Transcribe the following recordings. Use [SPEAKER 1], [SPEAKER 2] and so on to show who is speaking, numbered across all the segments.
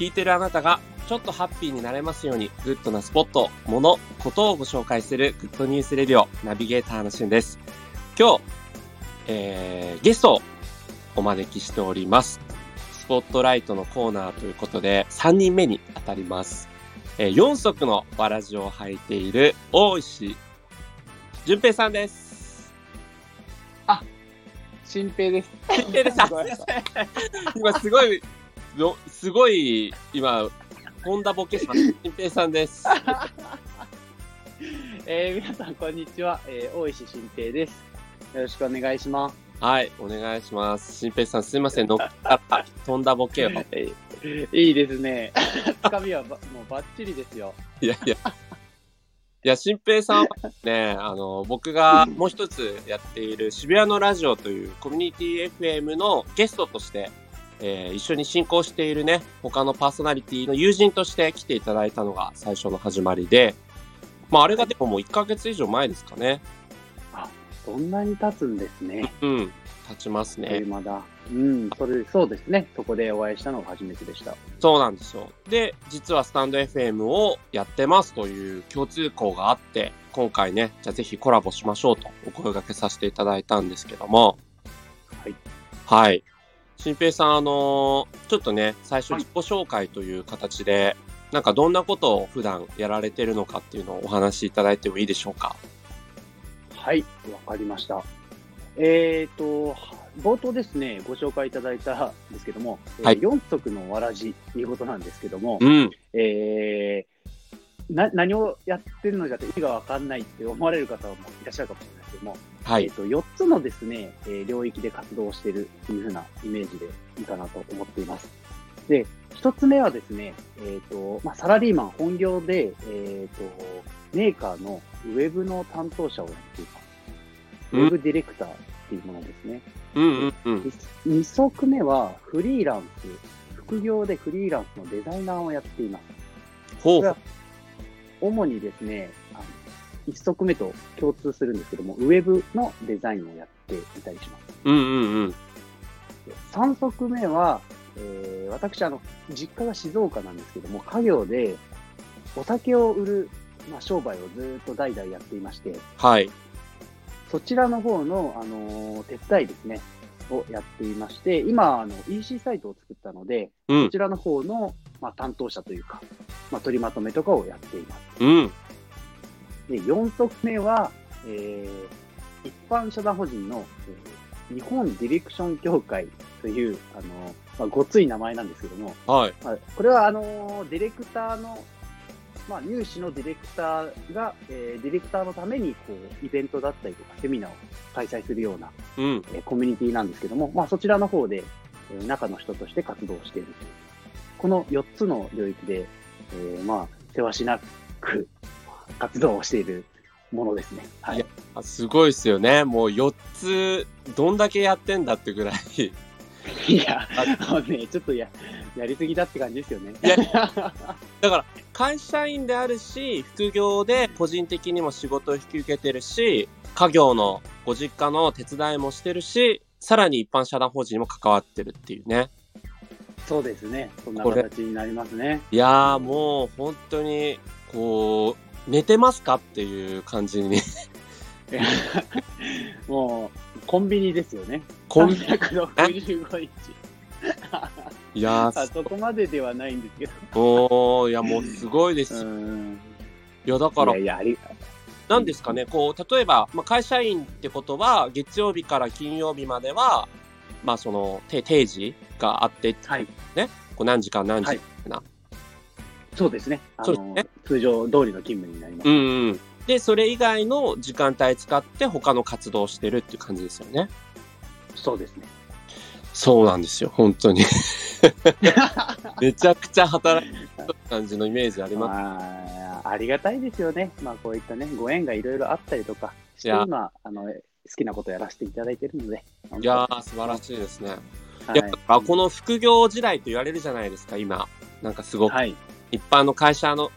[SPEAKER 1] 聞いてるあなたがちょっとハッピーになれますように、グッドなスポット、もの、ことをご紹介する Good News Radio、ナビゲーターのしゅんです。今日、えー、ゲストをお招きしております。スポットライトのコーナーということで、3人目に当たります。えー、4足のわらじを履いている大石慎平さんです。
[SPEAKER 2] 慎平です。
[SPEAKER 1] 慎平です。今すごい、のすごい、今、飛んだボケしました。淳平さんです。
[SPEAKER 2] えー、皆さん、こんにちは。えー、大石新平です。よろしくお願いします。
[SPEAKER 1] はい、お願いします。淳平さん、すいません、乗っかった、飛んだボケを。
[SPEAKER 2] えーいいですね。つかみはばもうバッチリですよ。
[SPEAKER 1] いやいや。いや、新平さんはね、あの、僕がもう一つやっている渋谷のラジオというコミュニティ FM のゲストとして、えー一緒に進行しているね、他のパーソナリティの友人として来ていただいたのが最初の始まりで、まあ、あれがでももう1ヶ月以上前ですかね。
[SPEAKER 2] そんなに経つんですね。
[SPEAKER 1] うん、経ちます
[SPEAKER 2] え
[SPEAKER 1] ね
[SPEAKER 2] ー。まだ。うん、それ、そうですね。そこでお会いしたのが初めてでした。
[SPEAKER 1] そうなんですよ。で、実はスタンド FM をやってますという共通項があって、今回ね、じゃあぜひコラボしましょうとお声掛けさせていただいたんですけども。
[SPEAKER 2] はい。
[SPEAKER 1] はい。新平さん、あのーちょっとね、最初自己紹介という形で、なんかどんなことを普段やられてるのかっていうのをお話しいただいてもいいでしょうか？
[SPEAKER 2] はい、わかりました。えっ、と、冒頭ですね、ご紹介いただいたんですけども、えー
[SPEAKER 1] はい
[SPEAKER 2] 4足のわらじということなんですけども、
[SPEAKER 1] うん。
[SPEAKER 2] えーな何をやってるのかって意味がわかんないって思われる方もいらっしゃるかもしれないですけども、
[SPEAKER 1] はい。
[SPEAKER 2] えっと4つのですね、えー領域で活動しているっていうふうなイメージでいいかなと思っています。で、1つ目はですね、えっ、と、まあ、サラリーマン本業で、えっ、と、メーカーのウェブの担当者をやっています。ウ
[SPEAKER 1] うん
[SPEAKER 2] ェブディレクターっていうものですね。
[SPEAKER 1] うんうんうん。
[SPEAKER 2] 2足目はフリーランス、副業でフリーランスのデザイナーをやっています。
[SPEAKER 1] ほう。
[SPEAKER 2] 主にですね、あの1足目と共通するんですけども、ウェブのデザインをやっていたりします。
[SPEAKER 1] うんうんうん。
[SPEAKER 2] で3足目は、えー私、あの、実家が静岡なんですけども、家業でお酒を売る、まあ、商売をずっと代々やっていまして、
[SPEAKER 1] はい。
[SPEAKER 2] そちらの方の、あのー手伝いですね、をやっていまして、今、あの、EC サイトを作ったので、
[SPEAKER 1] うん。
[SPEAKER 2] こちらの方の、まあ、担当者というか、まあ、取りまとめとかをやっています。
[SPEAKER 1] うん。
[SPEAKER 2] で、4足目は、えー一般社団法人の、えー日本ディレクション協会という、あのーまあ、ごつい名前なんですけども、
[SPEAKER 1] はい。
[SPEAKER 2] まあ、これは、あのーディレクターの、まあ、入試のディレクターが、えーディレクターのために、こう、イベントだったりとか、セミナーを開催するような、
[SPEAKER 1] うん。
[SPEAKER 2] えーコミュニティなんですけども、まあ、そちらの方で、えー中の人として活動しているという。この4つの領域で、えーまあ、せわしなく活動をしているものですね。はいい
[SPEAKER 1] や。あすごいですよね。もう4つ、どんだけやってんだってぐらい。
[SPEAKER 2] いや、あのね、ちょっとや、やりすぎだって感じですよね。
[SPEAKER 1] いや だから、会社員であるし、副業で個人的にも仕事を引き受けてるし、家業のご実家の手伝いもしてるし、さらに一般社団法人にも関わってるっていうね。
[SPEAKER 2] そうですね。そんな形になりますね。
[SPEAKER 1] いやーもう本当に、こう、寝てますかっていう感じに、
[SPEAKER 2] もう、コンビニですよね。
[SPEAKER 1] こん
[SPEAKER 2] 365日。
[SPEAKER 1] いや
[SPEAKER 2] そこまでではないんですけど。
[SPEAKER 1] もう、いやもうすごいです。い
[SPEAKER 2] ん。
[SPEAKER 1] や、だから
[SPEAKER 2] いや、いや、
[SPEAKER 1] なんですかね、こう、例えば、まあ、会社員ってことは、月曜日から金曜日までは、まあ、その、定定時があって、
[SPEAKER 2] はい。
[SPEAKER 1] こう何時間何時
[SPEAKER 2] はい。そうですね。あの、
[SPEAKER 1] そうですね
[SPEAKER 2] 通常通りの勤務になります。
[SPEAKER 1] うんうん。で、それ以外の時間帯使って他の活動をしてるっていう感じですよね。
[SPEAKER 2] そうですね。
[SPEAKER 1] そうなんですよ、本当に。めちゃくちゃ働いてる感じのイメージあります。
[SPEAKER 2] まあ、ありがたいですよね。まあ、こういったね、ご縁がいろいろあったりとかして、今、あの、好きなことをやらせていただいてるので。
[SPEAKER 1] いやー、素晴らしいですね。
[SPEAKER 2] はい
[SPEAKER 1] やっぱこの副業時代と言われるじゃないですか、今。なんかすごく、
[SPEAKER 2] はい。
[SPEAKER 1] 一般の会社の、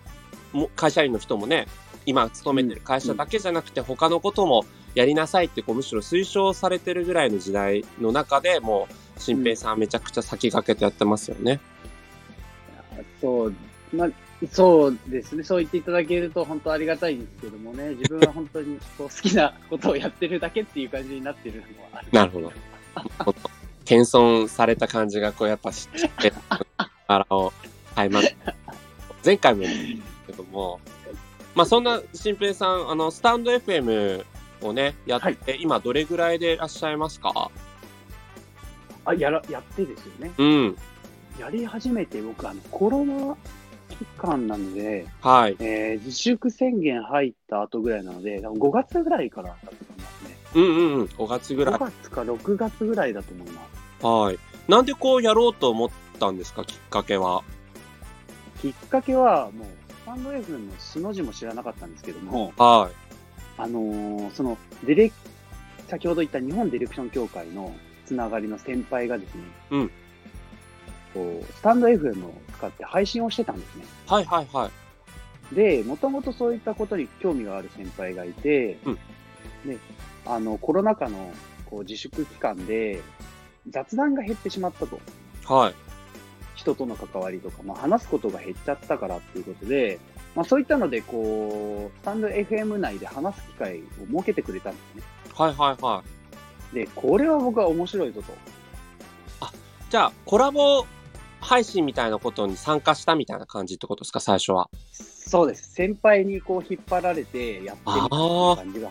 [SPEAKER 1] も会社員の人もね、今勤めてる会社だけじゃなくて、他のこともやりなさいって、こう、むしろ推奨されてるぐらいの時代の中でもう、新平さんめちゃくちゃ先駆けてやってますよね。
[SPEAKER 2] そう、まあ、そうですね。そう言っていただけると本当ありがたいんですけどもね、自分は本当にこう好きなことをやってるだけっていう感じになってるのはある。
[SPEAKER 1] なるほど。謙遜された感じが、こう、やっぱ知って、柄を買います。前回もですけども、まあ、そんな新平さん、あの、スタンド FM をね、やって、今どれぐらいでいらっしゃいますか？
[SPEAKER 2] あ、やら、やってですよね。
[SPEAKER 1] うん。
[SPEAKER 2] やり始めて僕、あの、コロナ期間なので、
[SPEAKER 1] はい。
[SPEAKER 2] えー自粛宣言入った後ぐらいなので、5月ぐらいからだと思いますね。
[SPEAKER 1] うんうんうん。5月ぐらい
[SPEAKER 2] 5。月か6月ぐらいだと思います。
[SPEAKER 1] はい。なんでこうやろうと思ったんですか、きっかけは。
[SPEAKER 2] きっかけは、もう、スタンド F の素の字も知らなかったんですけども、
[SPEAKER 1] は
[SPEAKER 2] あのーその、ディレク、先ほど言った日本ディレクション協会のつながりの先輩がですね、
[SPEAKER 1] うん
[SPEAKER 2] こう、スタンド FM を使って配信をしてたんですね。
[SPEAKER 1] い。はいはいはい。
[SPEAKER 2] で、もともとそういったことに興味がある先輩がいて、
[SPEAKER 1] うん
[SPEAKER 2] で、あの、コロナ禍のこう自粛期間で雑談が減ってしまったと。
[SPEAKER 1] はい。
[SPEAKER 2] 人との関わりとか、まあ、話すことが減っちゃったからっていうことで、まあ、そういったので、こう、スタンド FM 内で話す機会を設けてくれたんですね。
[SPEAKER 1] はいはいはい。
[SPEAKER 2] で、これは僕は面白いぞと。
[SPEAKER 1] じゃあ、コラボ配信みたいなことに参加したみたいな感じってことですか、最初は？
[SPEAKER 2] そうです。先輩にこう引っ張られてやってみた感じが。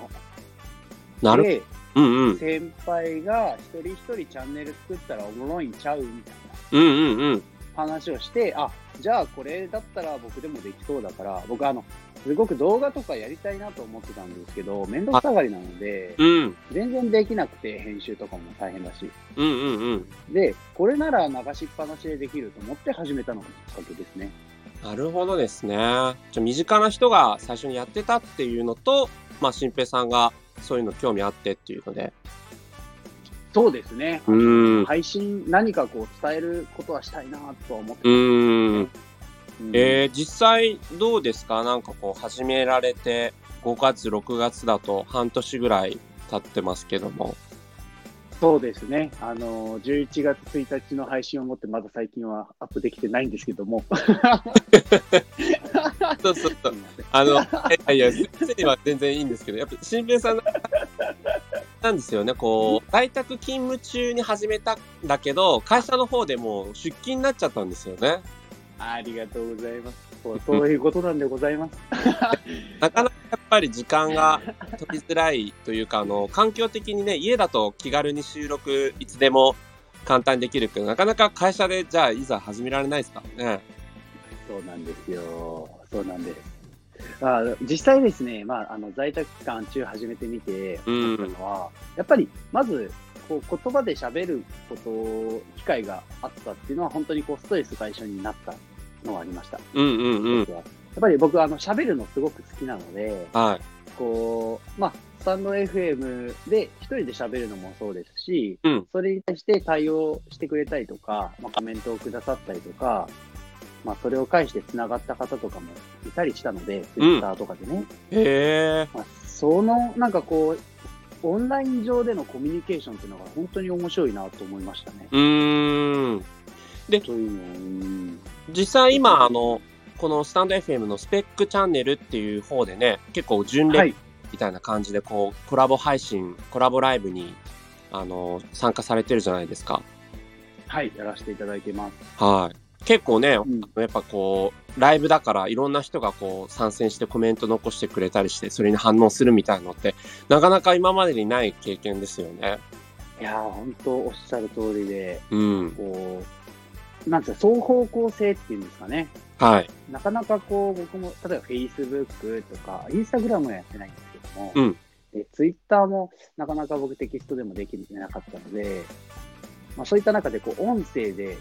[SPEAKER 1] なる
[SPEAKER 2] で、
[SPEAKER 1] うんうん。
[SPEAKER 2] 先輩が一人一人チャンネル作ったらおもろいんちゃうみたい
[SPEAKER 1] うんうんうん。
[SPEAKER 2] な話をして、あ、じゃあこれだったら僕でもできそうだから、僕あの、すごく動画とかやりたいなと思ってたんですけど、めんどくさがりなので、
[SPEAKER 1] うん。
[SPEAKER 2] 全然できなくて、編集とかも大変だし。
[SPEAKER 1] うんうんうん。
[SPEAKER 2] で、これなら流しっぱなしでできると思って始めたのがきっかけですね。
[SPEAKER 1] なるほどですね。じゃあ身近な人が最初にやってたっていうのと、まあ、新平さんがそういうの興味あってっていうので。
[SPEAKER 2] そうですね。
[SPEAKER 1] うん。
[SPEAKER 2] 配信、何かこう伝えることはしたいなとは思って
[SPEAKER 1] う
[SPEAKER 2] ます
[SPEAKER 1] ん。
[SPEAKER 2] うん
[SPEAKER 1] えー、実際どうですか？なんかこう始められて5月、6月だと半年ぐらい経ってますけども。
[SPEAKER 2] そうですね。あの、11月1日の配信をもってまだ最近はアップできてないんですけども。
[SPEAKER 1] そうそうそう。あの、いやいや、先生は全然いいんですけど、やっぱ新平さんなんですよね、こう、在宅勤務中に始めたんだけど、会社の方でもう出勤になっちゃったんですよね。
[SPEAKER 2] ありがとうございます。そうそういうことなんでございます。
[SPEAKER 1] なかなかやっぱり時間が取りづらいというか、あの、環境的にね、家だと気軽に収録いつでも簡単にできるけど、なかなか会社でじゃあいざ始められないですか？らね。
[SPEAKER 2] そうなんですよ。そうなんです。まあ、実際ですね、まあ、あの在宅期間中始めてみて思ったのは、やっぱりまずこう言葉で喋ること機会があったっていうのは本当にこうストレス解消になったのはありました。
[SPEAKER 1] うんうんうん。
[SPEAKER 2] やっぱり僕あの喋るのすごく好きなので、
[SPEAKER 1] はい。
[SPEAKER 2] こうまあスタンド FM で一人で喋るのもそうですし、
[SPEAKER 1] うん
[SPEAKER 2] それに対して対応してくれたりとか、まあ、コメントをくださったりとか、まあ、それを介して繋がった方とかもいたりしたので、ツイッターとかでね。
[SPEAKER 1] へえ。
[SPEAKER 2] まあ、その、なんかこう、オンライン上でのコミュニケーションっていうのが本当に面白いなと思いましたね。
[SPEAKER 1] うーん。
[SPEAKER 2] そういうのを、うん
[SPEAKER 1] 実際今、あの、このスタンド FM のスペックチャンネルっていう方でね、結構準レギ
[SPEAKER 2] はい。
[SPEAKER 1] みたいな感じで、こう、コラボ配信、コラボライブに、あの、参加されてるじゃないですか。
[SPEAKER 2] はい、やらせていただいてます。
[SPEAKER 1] はい。結構ね、
[SPEAKER 2] ん
[SPEAKER 1] やっぱこう、ライブだからいろんな人がこう参戦してコメント残してくれたりして、それに反応するみたいのって、なかなか今までにない経験ですよね。
[SPEAKER 2] いやー、本当おっしゃる通りで、
[SPEAKER 1] うん。
[SPEAKER 2] こう、なんですか、双方向性っていうんですかね。
[SPEAKER 1] はい。
[SPEAKER 2] なかなかこう、僕も、例えば Facebook とか、Instagram はやってないんですけども、
[SPEAKER 1] うん
[SPEAKER 2] で Twitter もなかなか僕テキストでもできてなかったので、まあそういった中でこう、音声で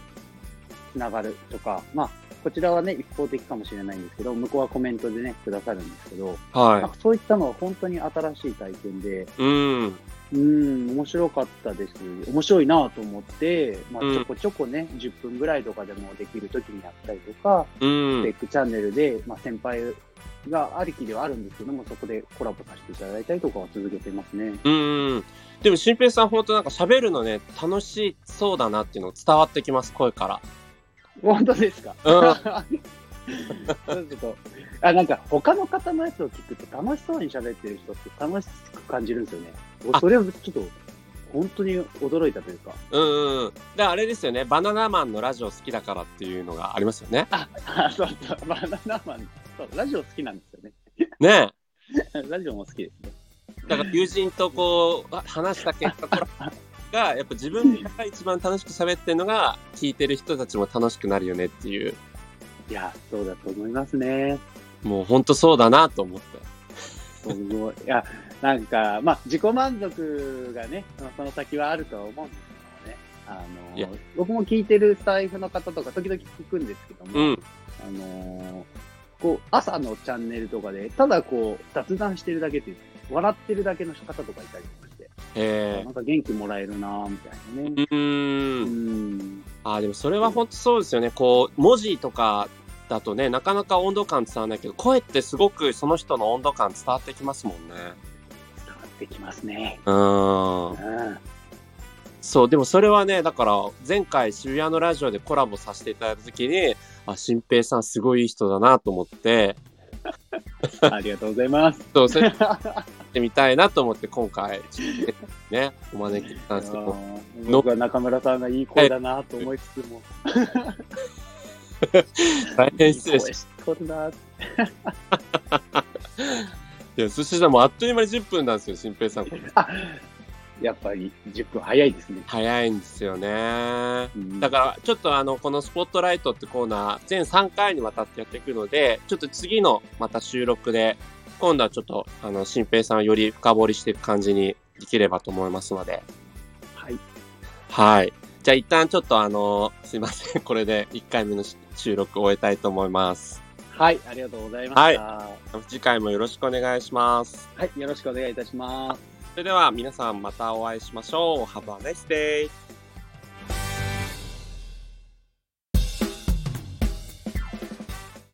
[SPEAKER 2] つながるとか、まあ、こちらはね、一方的かもしれないんですけど、向こうはコメントでね、くださるんですけど、
[SPEAKER 1] は
[SPEAKER 2] かそういったのは本当に新しい体験で、
[SPEAKER 1] い。うん。
[SPEAKER 2] うん、面白かったです。面白いなと思って、まあ、
[SPEAKER 1] うん
[SPEAKER 2] ちょこちょこね、10分ぐらいとかでもできるときにやったりとか、
[SPEAKER 1] うん
[SPEAKER 2] ベッ。クチャンネルで、まあ、先輩がありきではあるんですけども、そこでコラボさせていただいたりとかは続けてますね。
[SPEAKER 1] うん。でも、新平さん、本当なんか喋るのね、楽しそうだなっていうの伝わってきます、声から。
[SPEAKER 2] 本当ですか？
[SPEAKER 1] うん
[SPEAKER 2] あ、なんか他の方のやつを聞くと楽しそうに喋ってる人って楽しく感じるんですよね。
[SPEAKER 1] あ
[SPEAKER 2] それをちょっと、本当に驚いたというか。
[SPEAKER 1] うんうん。で、あれですよね。バナナマンのラジオ好きだからっていうのがありますよね。
[SPEAKER 2] あ、あそうそう、バナナマン、そう、ラジオ好きなんですよね。
[SPEAKER 1] ね
[SPEAKER 2] ラジオも好きですね。
[SPEAKER 1] え。だから友人とこう、話した結果が、やっぱ自分が一番楽しく喋ってるのが、聞いてる人たちも楽しくなるよねっていう。
[SPEAKER 2] いや、そうだと思いますね。
[SPEAKER 1] もうほんとそうだなと思って。
[SPEAKER 2] すごい。いや、なんか、まあ、自己満足がね、まあその先はあるとは思うんですけどね。あの、僕も聞いてるスタイフの方とか、時々聞くんですけども、
[SPEAKER 1] うん。
[SPEAKER 2] あのこう、朝のチャンネルとかで、ただこう、雑談してるだけっていう、笑ってるだけの方とかいたりとか
[SPEAKER 1] え
[SPEAKER 2] なんか元気もらえるなぁ、みたいなね。
[SPEAKER 1] ー、う
[SPEAKER 2] う
[SPEAKER 1] ーん。
[SPEAKER 2] ん。
[SPEAKER 1] あーでもそれは本当そうですよね。こう、文字とかだとね、なかなか温度感伝わらないけど、声ってすごくその人の温度感伝わってきますもんね。
[SPEAKER 2] 伝わってきますね。
[SPEAKER 1] うーん。
[SPEAKER 2] うん。
[SPEAKER 1] そう、でもそれはね、だから前回渋谷のラジオでコラボさせていただいた時に、あ、新平さんすごいいい人だなと思って、
[SPEAKER 2] ありがとうございます。
[SPEAKER 1] そう、それや ってみたいなと思って今回、ね、お招きしたんですけど、
[SPEAKER 2] 僕は中村さんがいい声だなと思いつつも。
[SPEAKER 1] 大変失礼し
[SPEAKER 2] いい声しとるなぁ
[SPEAKER 1] いや、そしてもうあっという間に10分なんですよ、新平さん。
[SPEAKER 2] やっぱり10分早いですね。
[SPEAKER 1] 早いんですよね。
[SPEAKER 2] うん
[SPEAKER 1] だから、ちょっとあの、このスポットライトってコーナー、全3回にわたってやっていくので、ちょっと次のまた収録で、今度はちょっと、あの、新平さんをより深掘りしていく感じにできればと思いますので。
[SPEAKER 2] はい。
[SPEAKER 1] はい。じゃあ一旦ちょっとあの、すいません。これで1回目の収録を終えたいと思います。
[SPEAKER 2] はい、ありがとうございました。は
[SPEAKER 1] 次回もよろしくお願いします。
[SPEAKER 2] い、よろしくお願いいたします。
[SPEAKER 1] それでは皆さんまたお会いしましょう。Have a nice day!